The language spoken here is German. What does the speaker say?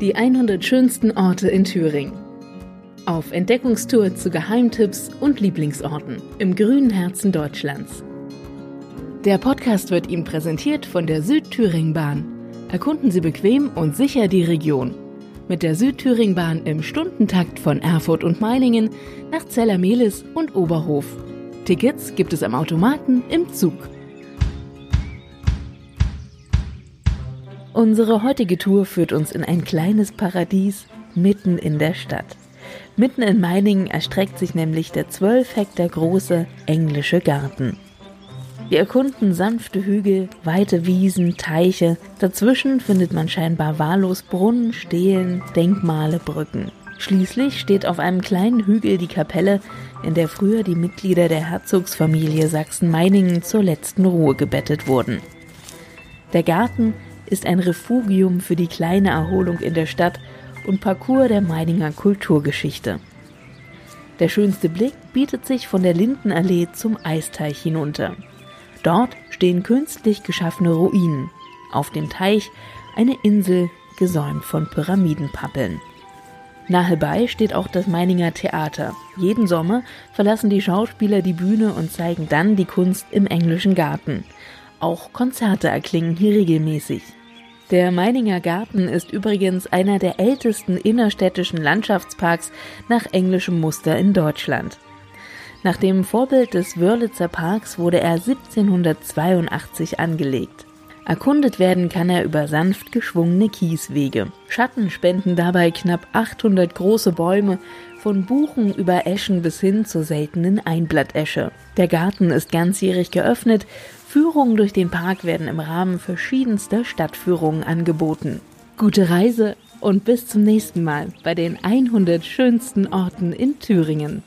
Die 100 schönsten Orte in Thüringen. Auf Entdeckungstour zu Geheimtipps und Lieblingsorten im grünen Herzen Deutschlands. Der Podcast wird Ihnen präsentiert von der Südthüringbahn. Erkunden Sie bequem und sicher die Region. Mit der Südthüringbahn im Stundentakt von Erfurt und Meiningen nach Zellermelis und Oberhof. Tickets gibt es am Automaten im Zug. Unsere heutige Tour führt uns in ein kleines Paradies mitten in der Stadt. Mitten in Meiningen erstreckt sich nämlich der 12 Hektar große englische Garten. Wir erkunden sanfte Hügel, weite Wiesen, Teiche. Dazwischen findet man scheinbar wahllos Brunnen, Stelen, Denkmale, Brücken. Schließlich steht auf einem kleinen Hügel die Kapelle, in der früher die Mitglieder der Herzogsfamilie Sachsen-Meiningen zur letzten Ruhe gebettet wurden. Der Garten ist ein Refugium für die kleine Erholung in der Stadt und Parcours der Meininger Kulturgeschichte. Der schönste Blick bietet sich von der Lindenallee zum Eisteich hinunter. Dort stehen künstlich geschaffene Ruinen. Auf dem Teich eine Insel gesäumt von Pyramidenpappeln. Nahebei steht auch das Meininger Theater. Jeden Sommer verlassen die Schauspieler die Bühne und zeigen dann die Kunst im englischen Garten. Auch Konzerte erklingen hier regelmäßig. Der Meininger Garten ist übrigens einer der ältesten innerstädtischen Landschaftsparks nach englischem Muster in Deutschland. Nach dem Vorbild des Wörlitzer Parks wurde er 1782 angelegt. Erkundet werden kann er über sanft geschwungene Kieswege. Schatten spenden dabei knapp 800 große Bäume, von Buchen über Eschen bis hin zur seltenen Einblattesche. Der Garten ist ganzjährig geöffnet Führungen durch den Park werden im Rahmen verschiedenster Stadtführungen angeboten. Gute Reise und bis zum nächsten Mal bei den 100 schönsten Orten in Thüringen.